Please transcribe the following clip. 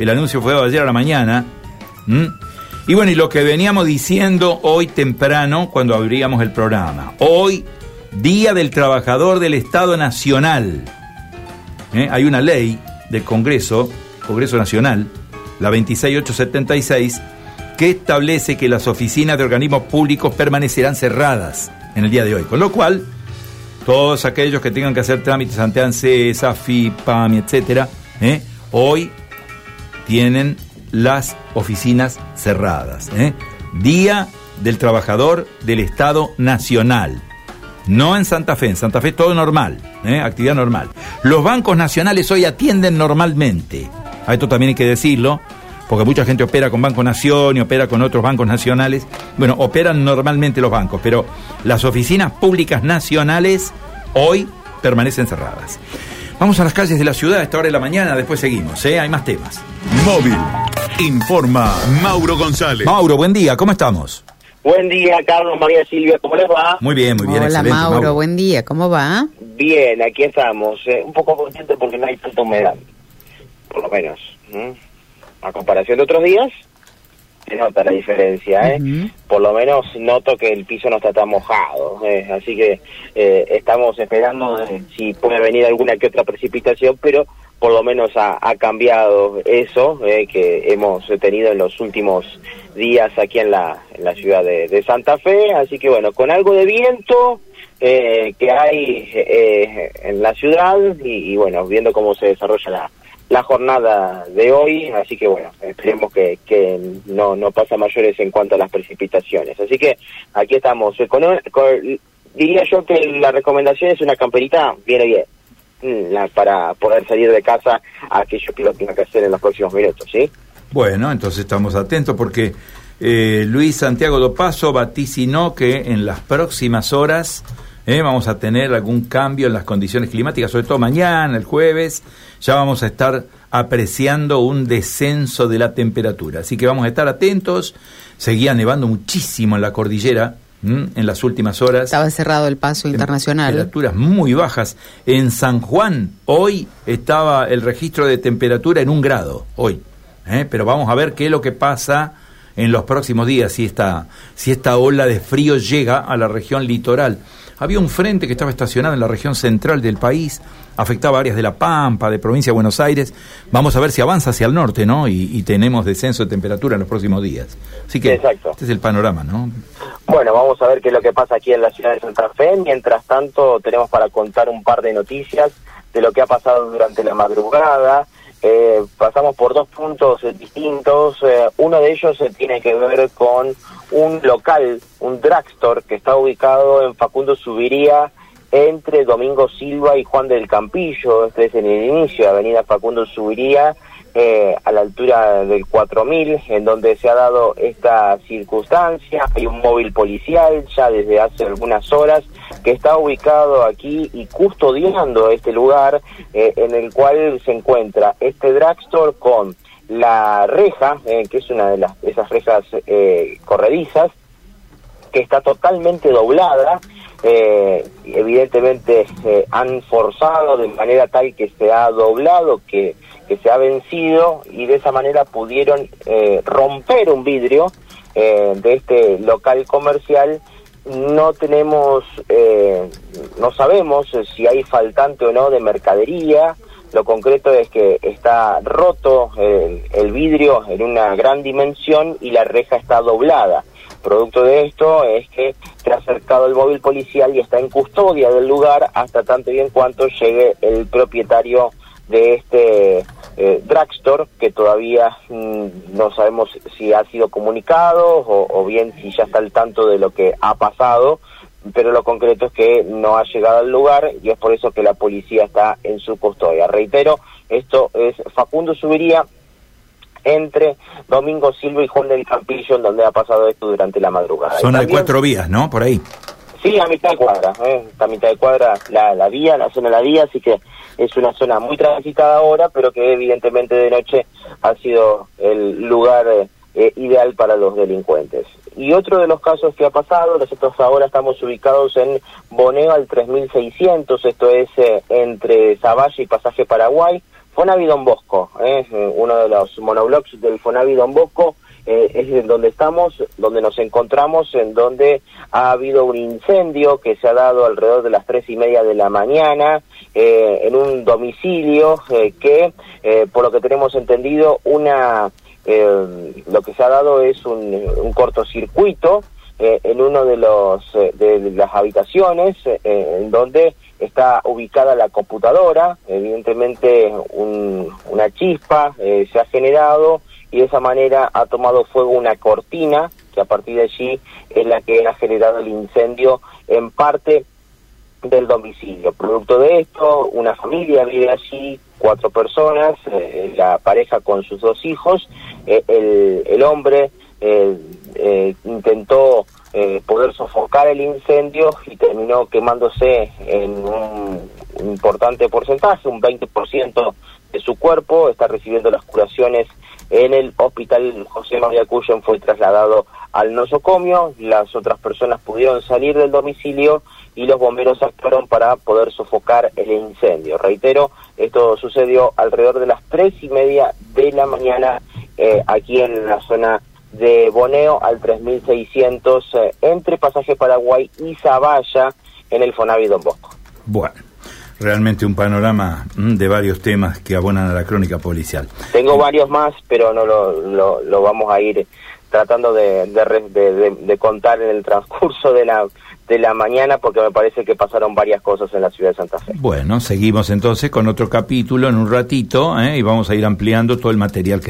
El anuncio fue ayer a la mañana. Y bueno, y lo que veníamos diciendo hoy temprano cuando abríamos el programa. Hoy, Día del Trabajador del Estado Nacional. ¿Eh? Hay una ley del Congreso, Congreso Nacional, la 26876, que establece que las oficinas de organismos públicos permanecerán cerradas en el día de hoy. Con lo cual, todos aquellos que tengan que hacer trámites ante ANSES, AFI, PAMI, etcétera, ¿eh? hoy tienen las oficinas cerradas. ¿eh? Día del Trabajador del Estado Nacional. No en Santa Fe, en Santa Fe todo normal, ¿eh? actividad normal. Los bancos nacionales hoy atienden normalmente. A esto también hay que decirlo, porque mucha gente opera con Banco Nación y opera con otros bancos nacionales. Bueno, operan normalmente los bancos, pero las oficinas públicas nacionales hoy permanecen cerradas. Vamos a las calles de la ciudad a esta hora de la mañana, después seguimos, ¿eh? hay más temas. Móvil. Informa Mauro González. Mauro, buen día, ¿cómo estamos? Buen día, Carlos, María Silvia, ¿cómo les va? Muy bien, muy bien. Hola, Mauro, buen día, ¿cómo va? Bien, aquí estamos. Eh, un poco contento porque no hay tanta humedad, por lo menos. A comparación de otros días, se nota la diferencia, ¿eh? Por lo menos noto que el piso no está tan mojado, ¿eh? así que eh, estamos esperando si puede venir alguna que otra precipitación, pero por lo menos ha, cambiado eso que hemos tenido en los últimos días aquí en la, en la ciudad de, Santa Fe, así que bueno, con algo de viento que hay en la ciudad y bueno, viendo cómo se desarrolla la la jornada de hoy, así que bueno, esperemos que, que no, no pasa mayores en cuanto a las precipitaciones. Así que aquí estamos. diría yo que la recomendación es una camperita, viene bien, mm, para poder salir de casa aquello que lo tenga que hacer en los próximos minutos, ¿sí? Bueno, entonces estamos atentos porque eh, Luis Santiago Dopaso vaticinó que en las próximas horas ¿eh? vamos a tener algún cambio en las condiciones climáticas, sobre todo mañana, el jueves, ya vamos a estar apreciando un descenso de la temperatura. Así que vamos a estar atentos. Seguía nevando muchísimo en la cordillera en las últimas horas. Estaba cerrado el paso internacional. Temperaturas muy bajas. En San Juan, hoy estaba el registro de temperatura en un grado, hoy. ¿eh? Pero vamos a ver qué es lo que pasa en los próximos días, si esta, si esta ola de frío llega a la región litoral. Había un frente que estaba estacionado en la región central del país, afectaba áreas de La Pampa, de provincia de Buenos Aires. Vamos a ver si avanza hacia el norte, ¿no? Y, tenemos descenso de temperatura en los próximos días. Así que este es el panorama, ¿no? Bueno, vamos a ver qué es lo que pasa aquí en la ciudad de Santa Fe. Mientras tanto, tenemos para contar un par de noticias de lo que ha pasado durante la madrugada. Eh, pasamos por dos puntos distintos. Eh, uno de ellos tiene que ver con un local, un drugstore que está ubicado en Facundo Subiría entre Domingo Silva y Juan del Campillo. Este es en el inicio de Avenida Facundo Subiría, eh, a la altura del 4000, en donde se ha dado esta circunstancia. Hay un móvil policial ya desde hace algunas horas que está ubicado aquí y custodiando este lugar eh, en el cual se encuentra este drugstore con la reja, eh, que es una de las esas rejas eh, corredizas, que está totalmente doblada. evidentemente han forzado de manera tal que se ha doblado, que, que se ha vencido y de esa manera pudieron romper un vidrio de este local comercial no tenemos, eh, no sabemos si hay faltante o no de mercadería. Lo concreto es que está roto el, vidrio en una gran dimensión y la reja está doblada. Producto de esto es que se ha acercado el móvil policial y está en custodia del lugar hasta tanto y en cuanto llegue el propietario de este eh, drugstore que todavía mm, no sabemos si ha sido comunicado o, bien si ya está al tanto de lo que ha pasado, pero lo concreto es que no ha llegado al lugar y es por eso que la policía está en su custodia. Reitero, esto es Facundo Subiría entre Domingo Silva y Juan del Campillo, en donde ha pasado esto durante la madrugada. Zona de cuatro vías, ¿no? Por ahí. Sí, a mitad de cuadra, ¿eh? a mitad de cuadra la, la vía, la zona de la vía, así que es una zona muy transitada ahora, pero que evidentemente de noche ha sido el lugar eh, ideal para los delincuentes. Y otro de los casos que ha pasado, nosotros ahora estamos ubicados en Boneo al 3600, esto es eh, entre Zavalla y Pasaje Paraguay, Fonavi Don Bosco, ¿eh? uno de los monoblocks del Fonavi Don Bosco, eh, es en donde estamos, donde nos encontramos, en donde ha habido un incendio que se ha dado alrededor de las tres y media de la mañana eh, en un domicilio eh, que, eh, por lo que tenemos entendido, una eh, lo que se ha dado es un, un cortocircuito en uno de los de las habitaciones en donde está ubicada la computadora evidentemente un- una chispa eh, se ha generado y de esa manera ha tomado fuego una cortina que a partir de allí es la que ha generado el incendio en parte del domicilio. Producto de esto, una familia vive allí, cuatro personas, eh, la pareja con sus dos hijos, eh, el, el hombre eh, intentó eh, poder sofocar el incendio y terminó quemándose en un importante porcentaje, un 20% de su cuerpo, está recibiendo las curaciones en el hospital José María Cuyen, fue trasladado al nosocomio, las otras personas pudieron salir del domicilio y los bomberos actuaron para poder sofocar el incendio. Reitero, esto sucedió alrededor de las tres y media de la mañana eh, aquí en la zona de Boneo al 3600 eh, entre Pasaje Paraguay y Zavalla en el Fonavi Don Bosco. Bueno, realmente un panorama mm, de varios temas que abonan a la crónica policial. Tengo varios más, pero no lo, lo, lo vamos a ir tratando de- de contar en el transcurso de la, de la mañana porque me parece que pasaron varias cosas en la ciudad de Santa Fe. Bueno, seguimos entonces con otro capítulo en un ratito ¿eh? y vamos a ir ampliando todo el material que